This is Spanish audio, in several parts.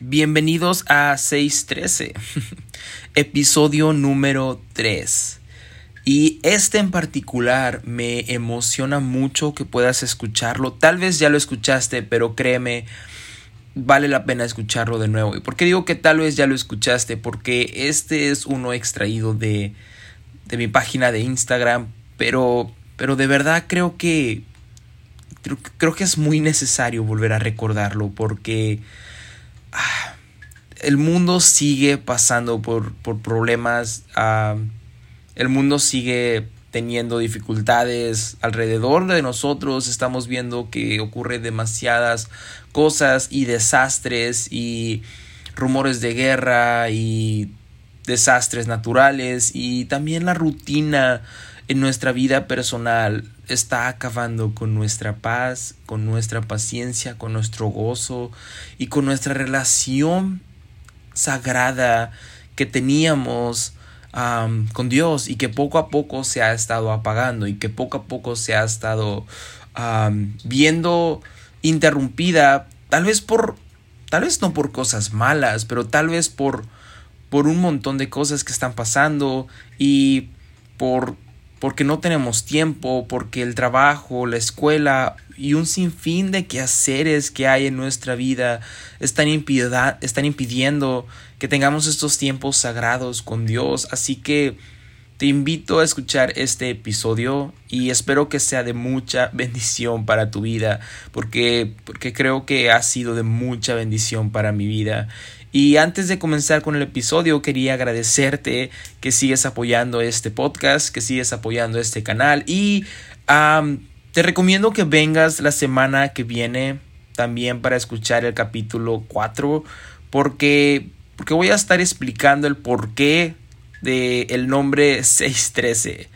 Bienvenidos a 613, episodio número 3. Y este en particular me emociona mucho que puedas escucharlo. Tal vez ya lo escuchaste, pero créeme, vale la pena escucharlo de nuevo. ¿Y por qué digo que tal vez ya lo escuchaste? Porque este es uno extraído de, de mi página de Instagram, pero, pero de verdad creo que, creo, creo que es muy necesario volver a recordarlo porque el mundo sigue pasando por, problemas, ah, el mundo sigue teniendo dificultades alrededor de nosotros, estamos viendo que ocurre demasiadas cosas y desastres y rumores de guerra y desastres naturales y también la rutina en nuestra vida personal está acabando con nuestra paz, con nuestra paciencia, con nuestro gozo y con nuestra relación sagrada que teníamos con Dios y que poco a poco se ha estado apagando y que poco a poco se ha estado viendo interrumpida, tal vez por, tal vez no por cosas malas, pero tal vez por, por un montón de cosas que están pasando y por porque no tenemos tiempo, porque el trabajo, la escuela y un sinfín de quehaceres que hay en nuestra vida están, están impidiendo que tengamos estos tiempos sagrados con Dios. Así que te invito a escuchar este episodio y espero que sea de mucha bendición para tu vida, porque, porque creo que ha sido de mucha bendición para mi vida. Y antes de comenzar con el episodio, quería agradecerte que sigues apoyando este podcast, que sigues apoyando este canal. Y te recomiendo que vengas la semana que viene también para escuchar el capítulo 4 porque, porque voy a estar explicando el porqué del el nombre 613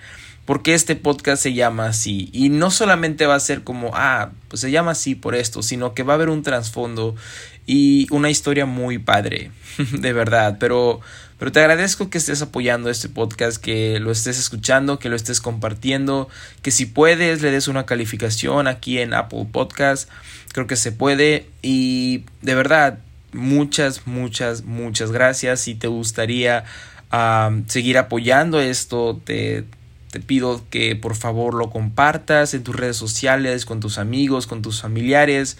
por qué este podcast se llama así. Y no solamente va a ser como, ah, pues se llama así por esto, sino que va a haber un trasfondo y una historia muy padre, de verdad. Pero, pero te agradezco que estés apoyando este podcast, que lo estés escuchando, que lo estés compartiendo, que si puedes le des una calificación aquí en Apple Podcast. Creo que se puede y de verdad muchas, muchas, muchas gracias. Si te gustaría seguir apoyando esto, te te pido que por favor lo compartas en tus redes sociales, con tus amigos, con tus familiares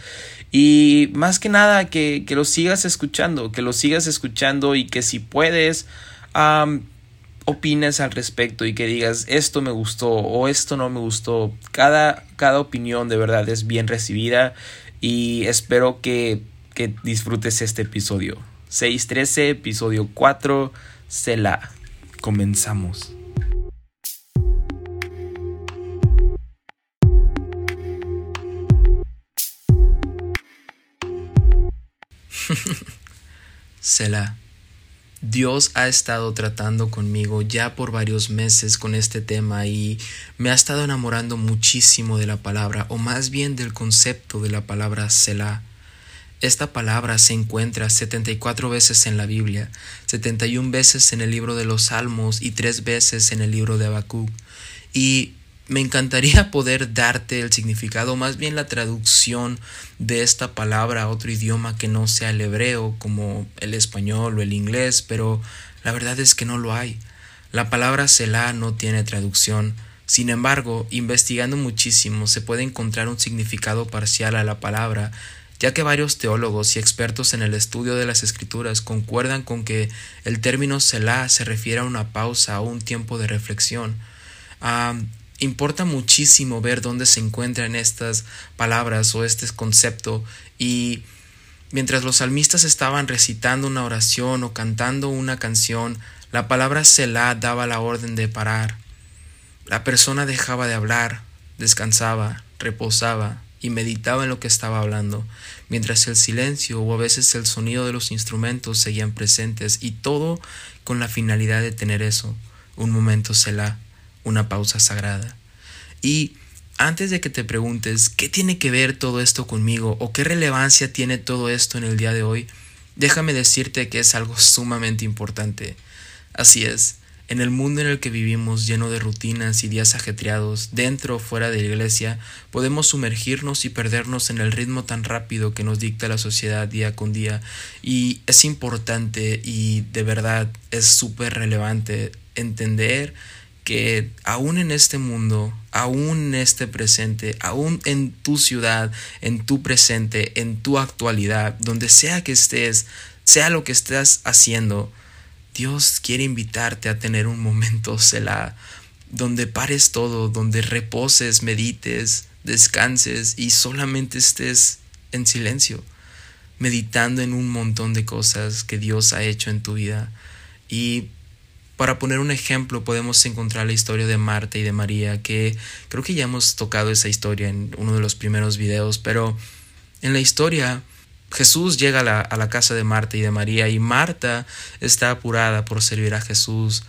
y más que nada que, lo sigas escuchando, que lo sigas escuchando y que si puedes opines al respecto y que digas esto me gustó o esto no me gustó. Cada, cada opinión de verdad es bien recibida y espero que, que disfrutes este episodio. 613, episodio 4, Sela. Comenzamos. Selah. Dios ha estado tratando conmigo ya por varios meses con este tema y me ha estado enamorando muchísimo de la palabra, o más bien del concepto de la palabra Selah. Esta palabra se encuentra 74 veces en la Biblia, 71 veces en el libro de los Salmos y 3 veces en el libro de Habacuc. Y me encantaría poder darte el significado, más bien la traducción de esta palabra a otro idioma que no sea el hebreo, como el español o el inglés, pero la verdad es que no lo hay. La palabra Selah no tiene traducción. Sin embargo, investigando muchísimo se puede encontrar un significado parcial a la palabra, ya que varios teólogos y expertos en el estudio de las escrituras concuerdan con que el término Selah se refiere a una pausa o un tiempo de reflexión. Ah, importa muchísimo ver dónde se encuentran estas palabras o este concepto y mientras los salmistas estaban recitando una oración o cantando una canción, la palabra Selah daba la orden de parar. La persona dejaba de hablar, descansaba, reposaba y meditaba en lo que estaba hablando, mientras el silencio o a veces el sonido de los instrumentos seguían presentes y todo con la finalidad de tener eso, un momento Selah una pausa sagrada. Y antes de que te preguntes qué tiene que ver todo esto conmigo o qué relevancia tiene todo esto en el día de hoy, déjame decirte que es algo sumamente importante. Así es, En el mundo en el que vivimos, lleno de rutinas y días ajetreados, dentro o fuera de la iglesia, podemos sumergirnos y perdernos en el ritmo tan rápido que nos dicta la sociedad día con día. Y es importante y de verdad es súper relevante entender que aún en este mundo, aún en este presente, aún en tu ciudad, en tu presente, en tu actualidad, donde sea que estés, sea lo que estés haciendo, Dios quiere invitarte a tener un momento Selah, donde pares todo, donde reposes, medites, descanses y solamente estés en silencio, meditando en un montón de cosas que Dios ha hecho en tu vida. Y para poner un ejemplo, podemos encontrar la historia de Marta y de María, que creo que ya hemos tocado esa historia en uno de los primeros videos, pero en la historia Jesús llega a la, casa de Marta y de María y Marta está apurada por servir a Jesús.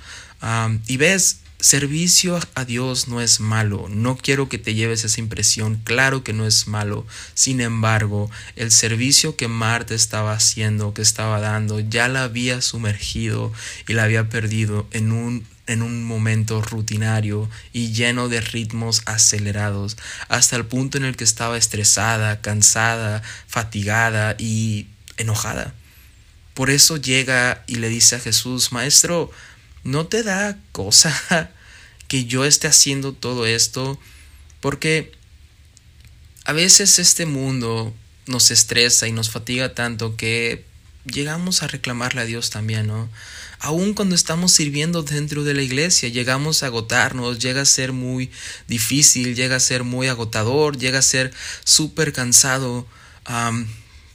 y ves, servicio a Dios no es malo. No quiero que te lleves esa impresión. Claro que no es malo. Sin embargo, el servicio que Marta estaba haciendo, que estaba dando, ya la había sumergido y la había perdido en un en un momento rutinario y lleno de ritmos acelerados, hasta el punto en el que estaba estresada, cansada, fatigada y enojada. Por eso llega y le dice a Jesús, Maestro, ¿no te da cosa que yo esté haciendo todo esto? Porque a veces este mundo nos estresa y nos fatiga tanto que llegamos a reclamarle a Dios también, ¿no? Aún cuando estamos sirviendo dentro de la iglesia, llegamos a agotarnos, llega a ser muy difícil, llega a ser muy agotador, llega a ser súper cansado,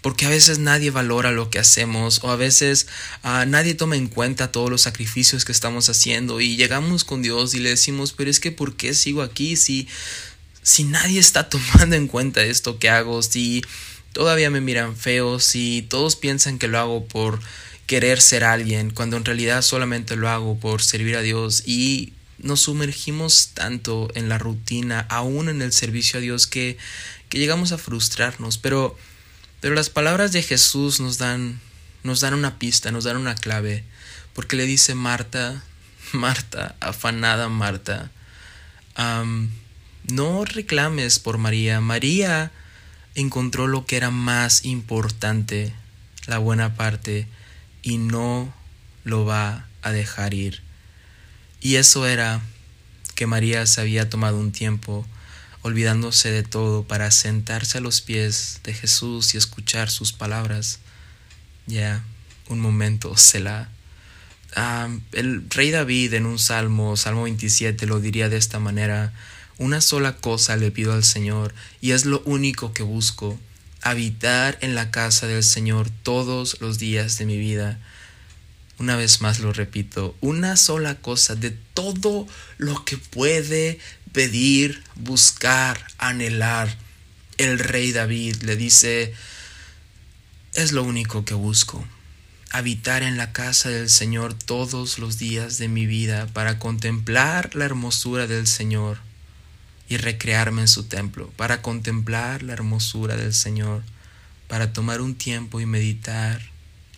porque a veces nadie valora lo que hacemos o a veces ah, nadie toma en cuenta todos los sacrificios que estamos haciendo y llegamos con Dios y le decimos, pero es que ¿por qué sigo aquí si, si nadie está tomando en cuenta esto que hago? Si todavía me miran feo, si todos piensan que lo hago por querer ser alguien, cuando en realidad solamente lo hago por servir a Dios y nos sumergimos tanto en la rutina, aún en el servicio a Dios, que, que llegamos a frustrarnos. Pero, pero las palabras de Jesús nos dan, nos dan una pista, nos dan una clave, porque le dice Marta, Marta, afanada Marta, no reclames por María. María encontró lo que era más importante, la buena parte y no lo va a dejar ir. Y eso era que María se había tomado un tiempo, olvidándose de todo, para sentarse a los pies de Jesús y escuchar sus palabras. Ya, un momento, se la... Ah, el rey David en un salmo, Salmo 27, lo diría de esta manera, una sola cosa le pido al Señor, y es lo único que busco, habitar en la casa del Señor todos los días de mi vida. Una vez más lo repito, una sola cosa de todo lo que puede pedir, buscar, anhelar. El rey David le dice, es lo único que busco, habitar en la casa del Señor todos los días de mi vida para contemplar la hermosura del Señor y recrearme en su templo, para contemplar la hermosura del Señor, para tomar un tiempo y meditar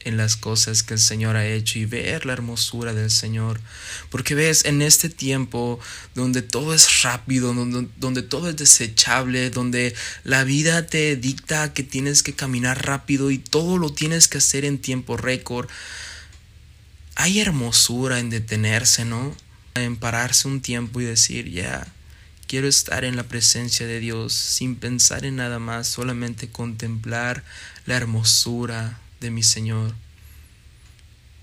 en las cosas que el Señor ha hecho y ver la hermosura del Señor. Porque ves, en este tiempo donde todo es rápido, donde, donde, todo es desechable, donde la vida te dicta que tienes que caminar rápido y todo lo tienes que hacer en tiempo récord, hay hermosura en detenerse, ¿no? En pararse un tiempo y decir, ya. Quiero estar en la presencia de Dios sin pensar en nada más, solamente contemplar la hermosura de mi Señor.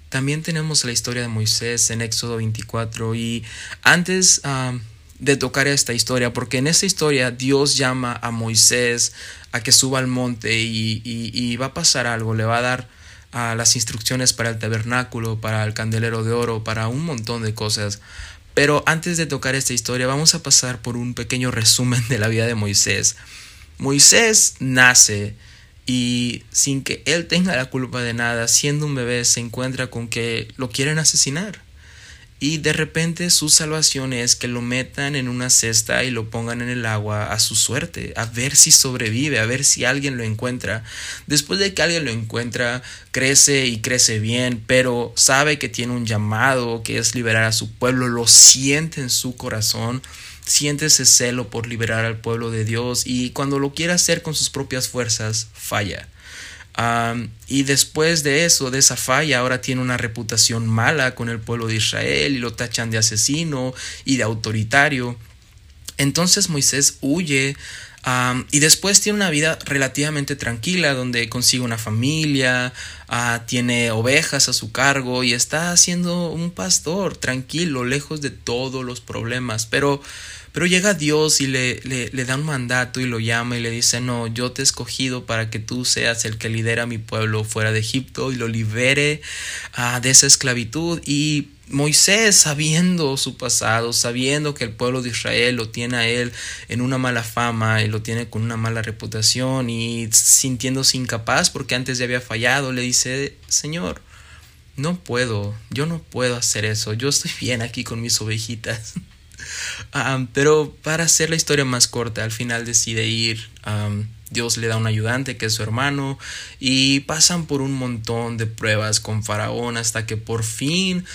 También tenemos la historia de Moisés en Éxodo 24 y antes ah, de tocar esta historia, porque en esta historia Dios llama a Moisés a que suba al monte y, va a pasar algo, le va a dar ah, las instrucciones para el tabernáculo, para el candelero de oro, para un montón de cosas. Pero antes de tocar esta historia, vamos a pasar por un pequeño resumen de la vida de Moisés. Moisés nace y sin que él tenga la culpa de nada, siendo un bebé, se encuentra con que lo quieren asesinar. y de repente su salvación es que lo metan en una cesta y lo pongan en el agua a su suerte, a ver si sobrevive, a ver si alguien lo encuentra. Después de que alguien lo encuentra, crece y crece bien, pero sabe que tiene un llamado que es liberar a su pueblo, lo siente en su corazón siente ese celo por liberar al pueblo de Dios y cuando lo quiere hacer con sus propias fuerzas, falla y después de eso, de esa falla, ahora tiene una reputación mala con el pueblo de Israel y lo tachan de asesino y de autoritario. Entonces Moisés huye y después tiene una vida relativamente tranquila donde consigue una familia, ah, tiene ovejas a su cargo y está siendo un pastor tranquilo, lejos de todos los problemas. Pero pero llega Dios y le, le, da un mandato y lo llama y le dice, no, yo te he escogido para que tú seas el que lidera a mi pueblo fuera de Egipto y lo libere ah, de esa esclavitud. Y Moisés, sabiendo su pasado, sabiendo que el pueblo de Israel lo tiene a él en una mala fama y lo tiene con una mala reputación y sintiéndose incapaz porque antes ya había fallado, le dice, Señor, no puedo, yo no puedo hacer eso, yo estoy bien aquí con mis ovejitas. pero para hacer la historia más corta, al final decide ir. Dios le da un ayudante que es su hermano y pasan por un montón de pruebas con Faraón hasta que por fin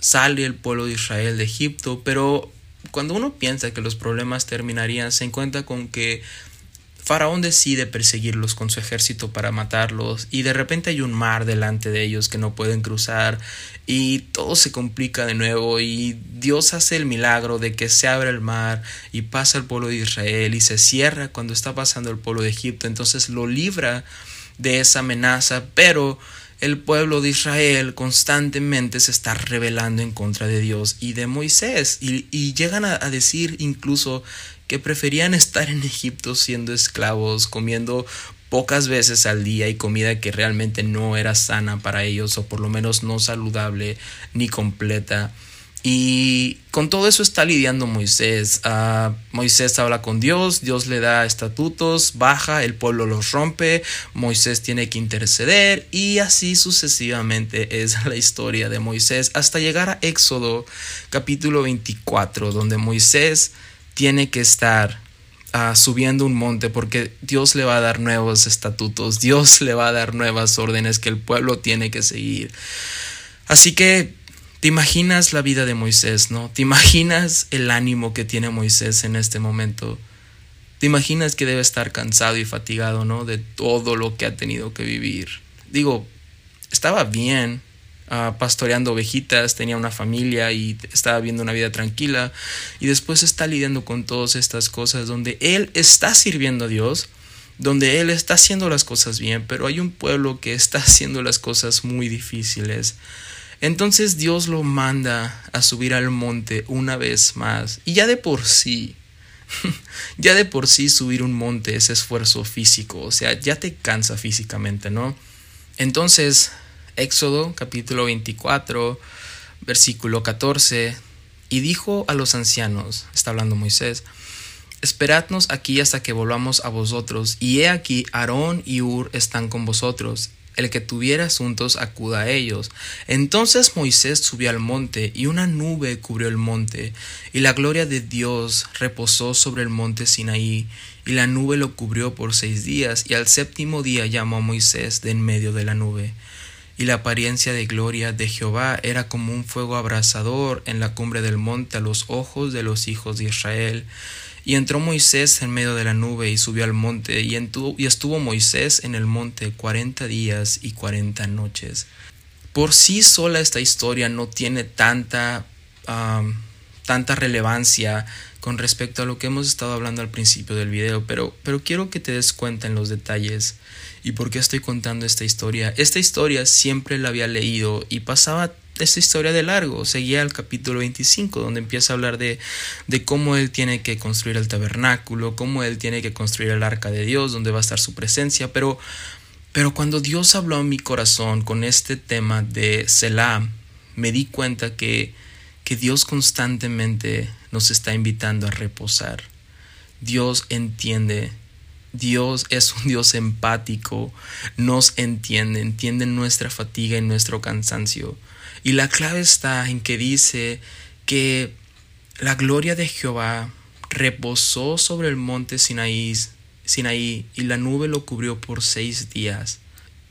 sale el pueblo de Israel de Egipto. Pero cuando uno piensa que los problemas terminarían, se encuentra con que Faraón decide perseguirlos con su ejército para matarlos y de repente hay un mar delante de ellos que no pueden cruzar y todo se complica de nuevo y Dios hace el milagro de que se abre el mar y pasa el pueblo de Israel y se cierra cuando está pasando el pueblo de Egipto, entonces lo libra de esa amenaza, pero el pueblo de Israel constantemente se está rebelando en contra de Dios y de Moisés y, llegan a, decir incluso que preferían estar en Egipto siendo esclavos, comiendo pocas veces al día y comida que realmente no era sana para ellos o por lo menos no saludable ni completa. Y con todo eso está lidiando Moisés. Uh, Moisés habla con Dios, Dios le da estatutos, baja, el pueblo los rompe, Moisés tiene que interceder y así sucesivamente es la historia de Moisés hasta llegar a Éxodo capítulo 24, donde Moisés tiene que estar uh, subiendo un monte porque Dios le va a dar nuevos estatutos, Dios le va a dar nuevas órdenes que el pueblo tiene que seguir. Así que te imaginas la vida de Moisés, ¿no? Te imaginas el ánimo que tiene Moisés en este momento. Te imaginas que debe estar cansado y fatigado, ¿no? De todo lo que ha tenido que vivir. Digo, estaba bien, pastoreando ovejitas, tenía una familia y estaba viendo una vida tranquila y después está lidiando con todas estas cosas donde él está sirviendo a Dios, donde él está haciendo las cosas bien, pero hay un pueblo que está haciendo las cosas muy difíciles. Entonces Dios lo manda a subir al monte una vez más y ya de por sí ya de por sí subir un monte es esfuerzo físico, o sea, ya te cansa físicamente, ¿no? Entonces Éxodo capítulo 24, versículo 14, y dijo a los ancianos, está hablando Moisés, Esperadnos aquí hasta que volvamos a vosotros, y he aquí Aarón y Ur están con vosotros. El que tuviera asuntos acuda a ellos. Entonces Moisés subió al monte, y una nube cubrió el monte, y la gloria de Dios reposó sobre el monte Sinaí, y la nube lo cubrió por seis días, y al séptimo día llamó a Moisés de en medio de la nube y la apariencia de gloria de Jehová era como un fuego abrasador en la cumbre del monte a los ojos de los hijos de Israel. Y entró Moisés en medio de la nube y subió al monte, y, estuvo Moisés en el monte cuarenta días y cuarenta noches. Por sí sola esta historia no tiene tanta, tanta relevancia con respecto a lo que hemos estado hablando al principio del video, pero, pero quiero que te des cuenta en los detalles ¿Y por qué estoy contando esta historia? Esta historia siempre la había leído y pasaba esta historia de largo. Seguía el capítulo 25, donde empieza a hablar de, de cómo él tiene que construir el tabernáculo, cómo él tiene que construir el arca de Dios, donde va a estar su presencia. Pero, pero cuando Dios habló a mi corazón con este tema de Selah, me di cuenta que, que Dios constantemente nos está invitando a reposar. Dios entiende Dios es un Dios empático, nos entiende, entiende nuestra fatiga y nuestro cansancio. Y la clave está en que dice que la gloria de Jehová reposó sobre el monte Sinaí, Sinaí y la nube lo cubrió por seis días.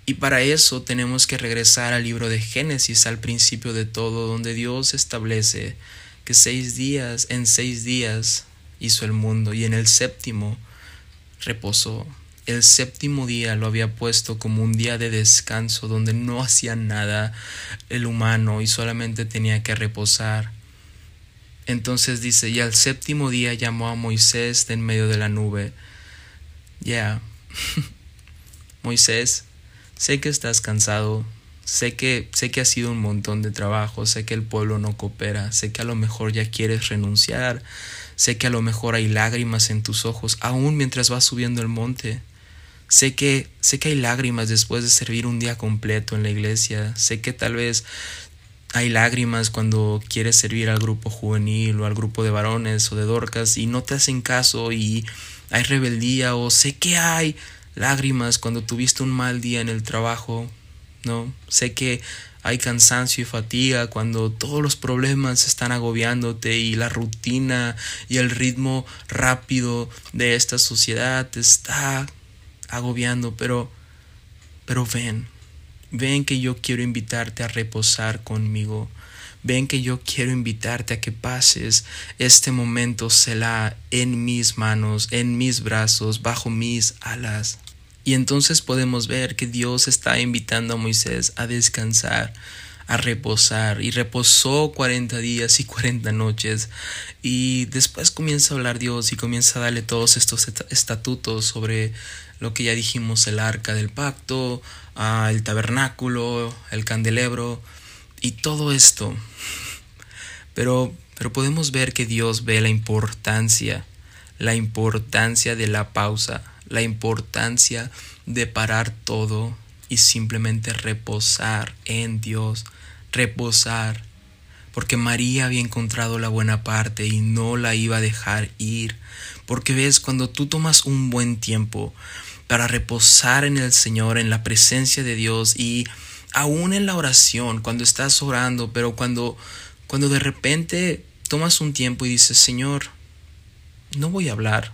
Y para eso tenemos que regresar al libro de Génesis, al principio de todo, donde Dios establece que seis días, en seis días hizo el mundo y en el séptimo El séptimo día lo había puesto como un día de descanso donde no hacía nada el humano y solamente tenía que reposar. Entonces dice, y al séptimo día llamó a Moisés de en medio de la nube. Ya, Moisés, sé que estás cansado, sé que, sé que ha sido un montón de trabajo, sé que el pueblo no coopera, sé que a lo mejor ya quieres renunciar, sé que a lo mejor hay lágrimas en tus ojos, aún mientras vas subiendo el monte. Sé que, sé que hay lágrimas después de servir un día completo en la iglesia, sé que tal vez hay lágrimas cuando quieres servir al grupo juvenil o al grupo de varones o de dorcas y no te hacen caso y hay rebeldía o sé que hay lágrimas cuando tuviste un mal día en el trabajo, ¿no? Sé que hay cansancio y fatiga cuando todos los problemas están agobiándote y la rutina y el ritmo rápido de esta sociedad te está agobiando, pero pero ven, Ven que yo quiero invitarte a reposar conmigo. Ven que yo quiero invitarte a que pases este momento en mis manos, en mis brazos, bajo mis alas. Y entonces podemos ver que Dios está invitando a Moisés a descansar, a reposar. Y reposó cuarenta días y cuarenta noches. Y después comienza a hablar Dios y comienza a darle todos estos estatutos sobre lo que ya dijimos, el arca del pacto, ah, el tabernáculo, el candelebro y todo esto. Pero, pero podemos ver que Dios ve la importancia, la importancia de la pausa, la importancia de parar todo y simplemente reposar en Dios, reposar, porque María había encontrado la buena parte y no la iba a dejar ir, porque ves, cuando tú tomas un buen tiempo, para reposar en el Señor, en la presencia de Dios y aún en la oración, cuando estás orando, pero cuando, cuando de repente tomas un tiempo y dices, Señor, no voy a hablar,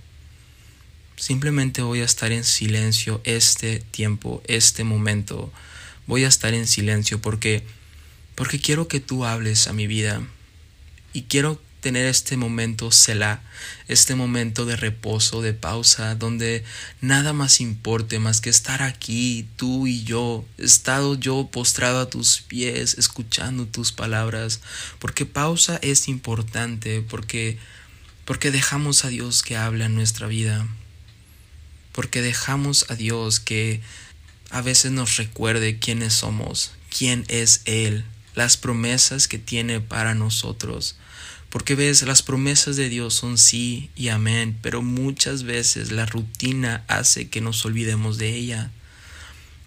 simplemente voy a estar en silencio este tiempo, este momento, voy a estar en silencio porque, porque quiero que tú hables a mi vida. Y quiero tener este momento Selah, este momento de reposo, de pausa, donde nada más importe más que estar aquí, tú y yo, estado yo postrado a tus pies, escuchando tus palabras, porque pausa es importante, porque porque dejamos a Dios que hable en nuestra vida, porque dejamos a Dios que a veces nos recuerde quiénes somos, quién es Él, las promesas que tiene para nosotros. Porque ves, las promesas de Dios son sí y amén, pero muchas veces la rutina hace que nos olvidemos de ella.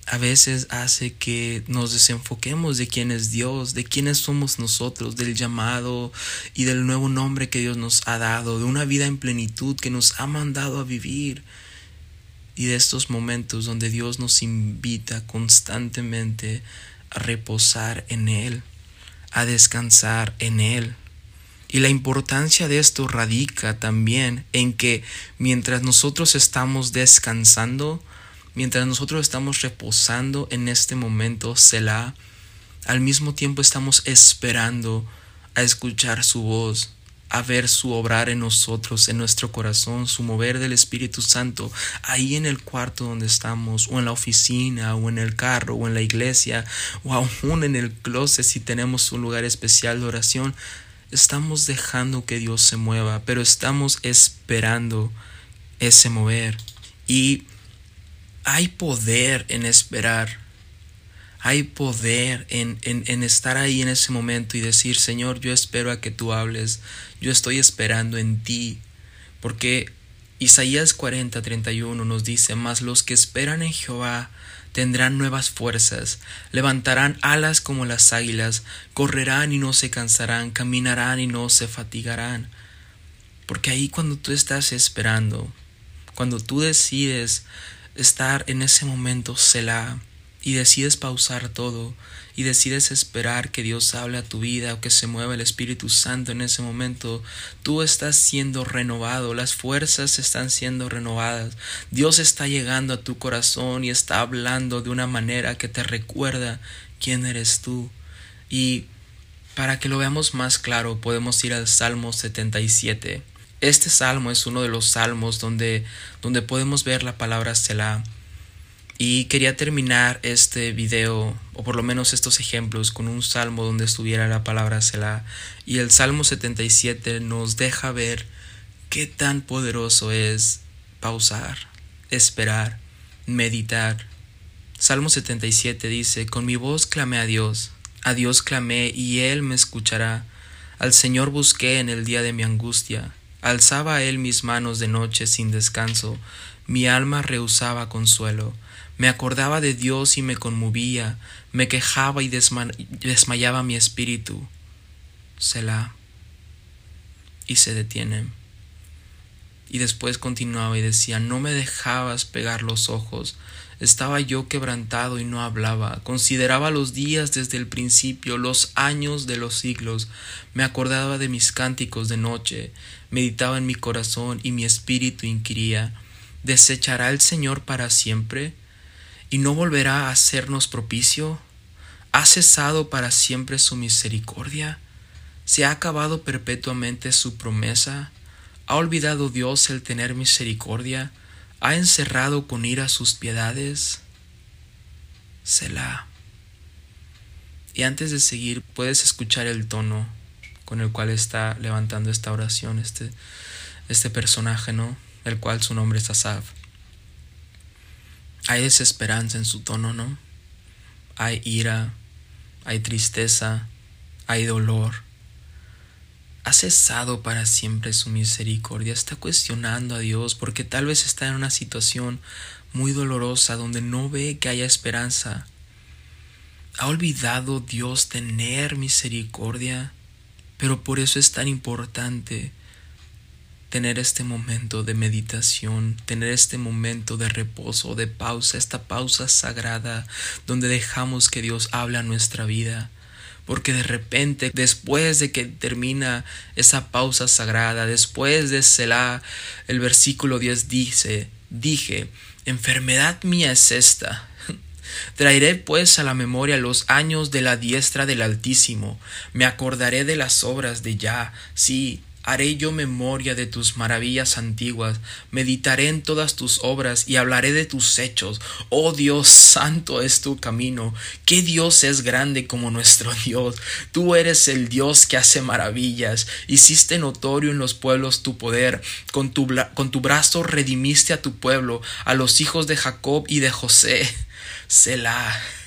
A veces hace que nos desenfoquemos de quién es Dios, de quiénes somos nosotros, del llamado y del nuevo nombre que Dios nos ha dado, de una vida en plenitud que nos ha mandado a vivir y de estos momentos donde Dios nos invita constantemente a reposar en Él, a descansar en Él. Y la importancia de esto radica también en que mientras nosotros estamos descansando, mientras nosotros estamos reposando en este momento, Selah, al mismo tiempo estamos esperando a escuchar su voz, a ver su obrar en nosotros, en nuestro corazón, su mover del Espíritu Santo, ahí en el cuarto donde estamos, o en la oficina, o en el carro, o en la iglesia, o aún en el closet si tenemos un lugar especial de oración estamos dejando que Dios se mueva, pero estamos esperando ese mover. Y hay poder en esperar. Hay poder en, en, estar ahí en ese momento y decir, Señor, yo espero a que tú hables. Yo estoy esperando en ti. Porque Isaías 40, 31 nos dice, mas los que esperan en Jehová tendrán nuevas fuerzas, levantarán alas como las águilas, correrán y no se cansarán, caminarán y no se fatigarán. Porque ahí cuando tú estás esperando, cuando tú decides estar en ese momento Selah, y decides pausar todo y decides esperar que Dios hable a tu vida o que se mueva el Espíritu Santo en ese momento, tú estás siendo renovado, las fuerzas están siendo renovadas, Dios está llegando a tu corazón y está hablando de una manera que te recuerda quién eres tú. Y para que lo veamos más claro, podemos ir al Salmo 77. Este salmo es uno de los salmos donde, donde podemos ver la palabra Selah y quería terminar este video, o por lo menos estos ejemplos, con un salmo donde estuviera la palabra Selah. Y el Salmo 77 nos deja ver qué tan poderoso es pausar, esperar, meditar. Salmo 77 dice, Con mi voz clamé a Dios, a Dios clamé y Él me escuchará. Al Señor busqué en el día de mi angustia. Alzaba Él mis manos de noche sin descanso. Mi alma rehusaba consuelo. Me acordaba de Dios y me conmovía, me quejaba y desmayaba mi espíritu. Selah. Y se detiene. Y después continuaba y decía, no me dejabas pegar los ojos. Estaba yo quebrantado y no hablaba. Consideraba los días desde el principio, los años de los siglos. Me acordaba de mis cánticos de noche. Meditaba en mi corazón y mi espíritu inquiría. ¿Desechará el Señor para siempre? Y no volverá a hacernos propicio? ¿Ha cesado para siempre su misericordia? ¿Se ha acabado perpetuamente su promesa? ¿Ha olvidado Dios el tener misericordia? ¿Ha encerrado con ira sus piedades? Selah. Y antes de seguir, puedes escuchar el tono con el cual está levantando esta oración este, este personaje, ¿no? El cual su nombre es Asaf. Hay desesperanza en su tono, ¿no? Hay ira, hay tristeza, hay dolor. Ha cesado para siempre su misericordia, está cuestionando a Dios porque tal vez está en una situación muy dolorosa donde no ve que haya esperanza. ¿Ha olvidado Dios tener misericordia? Pero por eso es tan importante tener este momento de meditación, tener este momento de reposo, de pausa, esta pausa sagrada donde dejamos que Dios hable a nuestra vida. Porque de repente, después de que termina esa pausa sagrada, después de Selah, el versículo 10 dice, dije, enfermedad mía es esta. Traeré pues a la memoria los años de la diestra del Altísimo, me acordaré de las obras de Yah, sí, Haré yo memoria de tus maravillas antiguas, meditaré en todas tus obras y hablaré de tus hechos. Oh Dios, santo es tu camino. ¿Qué Dios es grande como nuestro Dios? Tú eres el Dios que hace maravillas. Hiciste notorio en los pueblos tu poder. Con tu, con tu brazo redimiste a tu pueblo, a los hijos de Jacob y de José. Selah.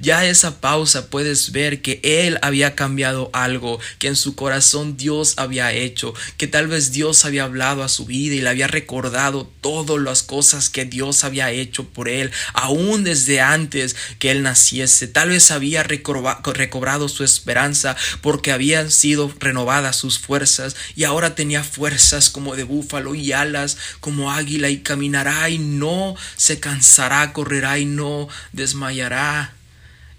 Ya esa pausa puedes ver que él había cambiado algo, que en su corazón Dios había hecho, que tal vez Dios había hablado a su vida y le había recordado todas las cosas que Dios había hecho por él, aún desde antes que él naciese. Tal vez había recobrado su esperanza porque habían sido renovadas sus fuerzas y ahora tenía fuerzas como de búfalo y alas como águila y caminará y no se cansará, correrá y no desmayará.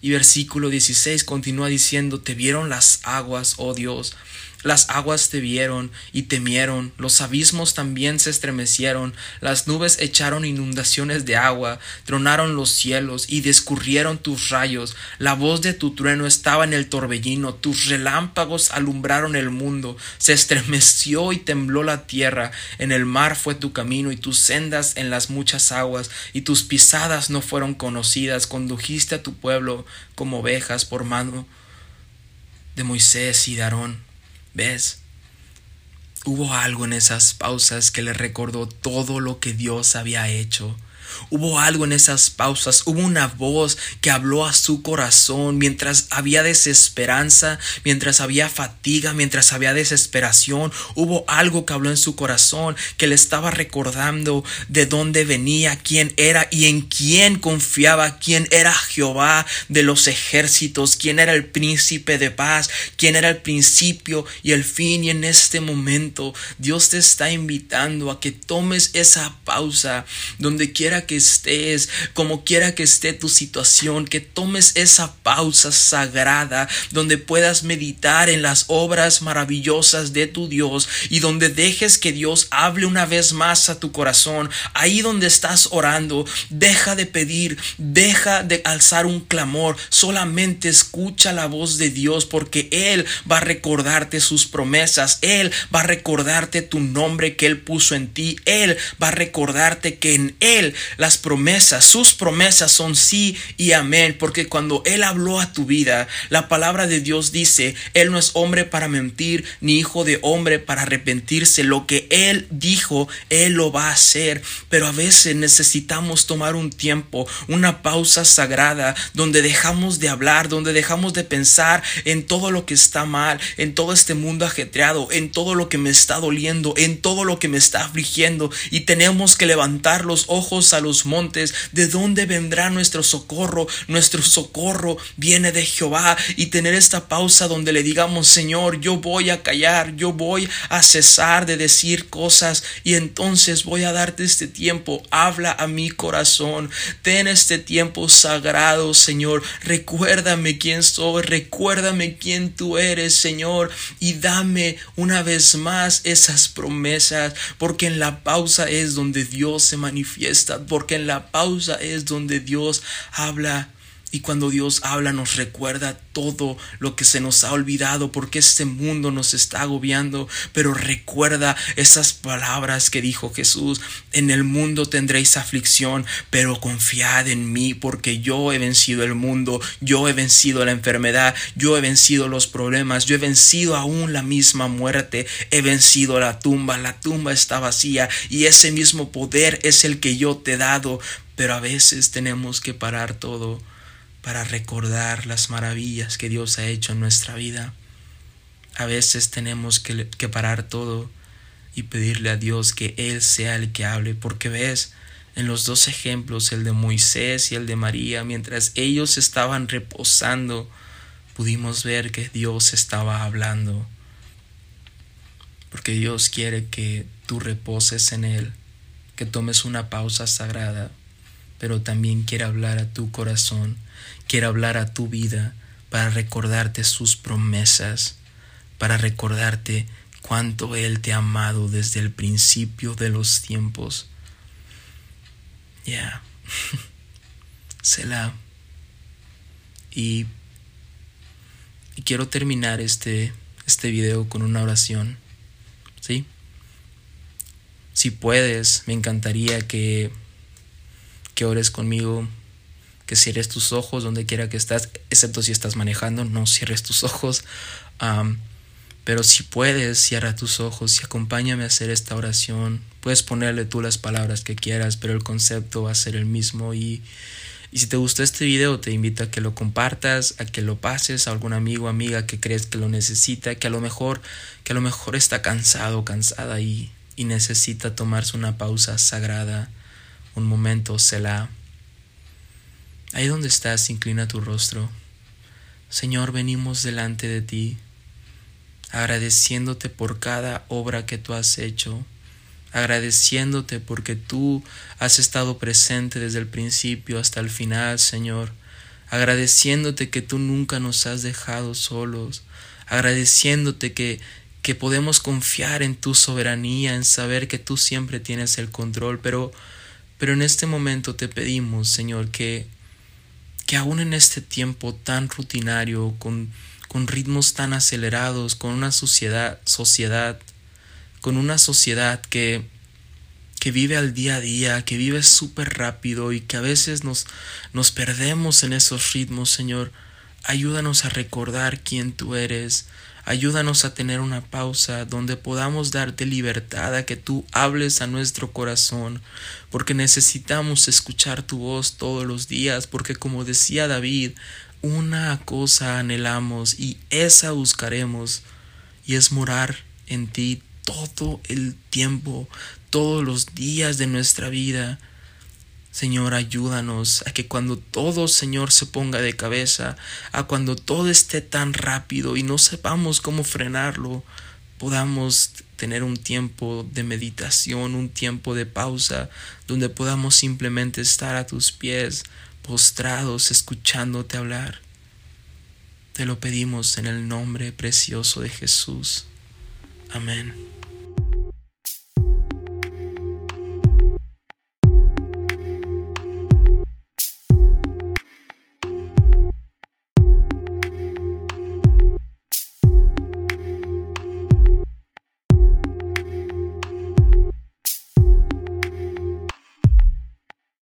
Y versículo 16 continúa diciendo, te vieron las aguas, oh Dios, las aguas te vieron y temieron, los abismos también se estremecieron, las nubes echaron inundaciones de agua, tronaron los cielos y descurrieron tus rayos, la voz de tu trueno estaba en el torbellino, tus relámpagos alumbraron el mundo, se estremeció y tembló la tierra, en el mar fue tu camino y tus sendas en las muchas aguas, y tus pisadas no fueron conocidas, condujiste a tu pueblo como ovejas por mano de Moisés y de Aarón. ¿Ves? Hubo algo en esas pausas que le recordó todo lo que Dios había hecho Hubo algo en esas pausas, hubo una voz que habló a su corazón mientras había desesperanza, mientras había fatiga, mientras había desesperación. Hubo algo que habló en su corazón que le estaba recordando de dónde venía, quién era y en quién confiaba, quién era Jehová de los ejércitos, quién era el príncipe de paz, quién era el principio y el fin. Y en este momento Dios te está invitando a que tomes esa pausa donde quiera que estés, como quiera que esté tu situación, que tomes esa pausa sagrada donde puedas meditar en las obras maravillosas de tu Dios y donde dejes que Dios hable una vez más a tu corazón. Ahí donde estás orando, deja de pedir, deja de alzar un clamor, solamente escucha la voz de Dios porque Él va a recordarte sus promesas, Él va a recordarte tu nombre que Él puso en ti, Él va a recordarte que en Él las promesas, sus promesas son sí y amén, porque cuando Él habló a tu vida, la palabra de Dios dice, Él no es hombre para mentir, ni hijo de hombre para arrepentirse, lo que Él dijo, Él lo va a hacer, pero a veces necesitamos tomar un tiempo, una pausa sagrada, donde dejamos de hablar, donde dejamos de pensar en todo lo que está mal, en todo este mundo ajetreado, en todo lo que me está doliendo, en todo lo que me está afligiendo. Y tenemos que levantar los ojos a los montes, de dónde vendrá nuestro socorro, nuestro socorro viene de Jehová. Y tener esta pausa donde le digamos, Señor, yo voy a callar, yo voy a cesar de decir cosas y entonces voy a darte este tiempo, habla a mi corazón, ten este tiempo sagrado, Señor, recuérdame quién soy, recuérdame quién tú eres, Señor, y dame una vez más esas promesas, porque en la pausa es donde Dios se manifiesta, porque en la pausa es donde Dios habla y cuando Dios habla nos recuerda todo lo que se nos ha olvidado porque este mundo nos está agobiando. Pero recuerda esas palabras que dijo Jesús. En el mundo tendréis aflicción, pero confiad en mí porque yo he vencido el mundo. Yo he vencido la enfermedad. Yo he vencido los problemas. Yo he vencido aún la misma muerte. He vencido la tumba. La tumba está vacía y ese mismo poder es el que yo te he dado. Pero a veces tenemos que parar todo para recordar las maravillas que Dios ha hecho en nuestra vida. A veces tenemos que, parar todo y pedirle a Dios que Él sea el que hable, porque ves, en los dos ejemplos, el de Moisés y el de María, mientras ellos estaban reposando, pudimos ver que Dios estaba hablando, porque Dios quiere que tú reposes en Él, que tomes una pausa sagrada, pero también quiere hablar a tu corazón quiere hablar a tu vida para recordarte sus promesas, para recordarte cuánto Él te ha amado desde el principio de los tiempos. Ya, Selah. Y, y quiero terminar este, este video con una oración. ¿Sí? Si puedes, me encantaría que, que ores conmigo que cierres tus ojos donde quiera que estás, excepto si estás manejando, no cierres tus ojos. pero si puedes, cierra tus ojos y acompáñame a hacer esta oración. Puedes ponerle tú las palabras que quieras, pero el concepto va a ser el mismo. Y, y si te gustó este video, te invito a que lo compartas, a que lo pases a algún amigo o amiga que crees que lo necesita, que a lo mejor, que a lo mejor está cansado, cansada y, y necesita tomarse una pausa sagrada, un momento, se la Ahí donde estás, inclina tu rostro. Señor, venimos delante de ti, agradeciéndote por cada obra que tú has hecho, agradeciéndote porque tú has estado presente desde el principio hasta el final, Señor, agradeciéndote que tú nunca nos has dejado solos, agradeciéndote que que podemos confiar en tu soberanía, en saber que tú siempre tienes el control, pero pero en este momento te pedimos, Señor, que que aún en este tiempo tan rutinario, con, con ritmos tan acelerados, con una sociedad, sociedad, con una sociedad que, que vive al día a día, que vive súper rápido y que a veces nos, nos perdemos en esos ritmos, Señor, ayúdanos a recordar quién tú eres, Ayúdanos a tener una pausa donde podamos darte libertad a que tú hables a nuestro corazón, porque necesitamos escuchar tu voz todos los días, porque como decía David, una cosa anhelamos y esa buscaremos, y es morar en ti todo el tiempo, todos los días de nuestra vida. Señor, ayúdanos a que cuando todo, Señor, se ponga de cabeza, a cuando todo esté tan rápido y no sepamos cómo frenarlo, podamos tener un tiempo de meditación, un tiempo de pausa, donde podamos simplemente estar a tus pies, postrados, escuchándote hablar. Te lo pedimos en el nombre precioso de Jesús. Amén.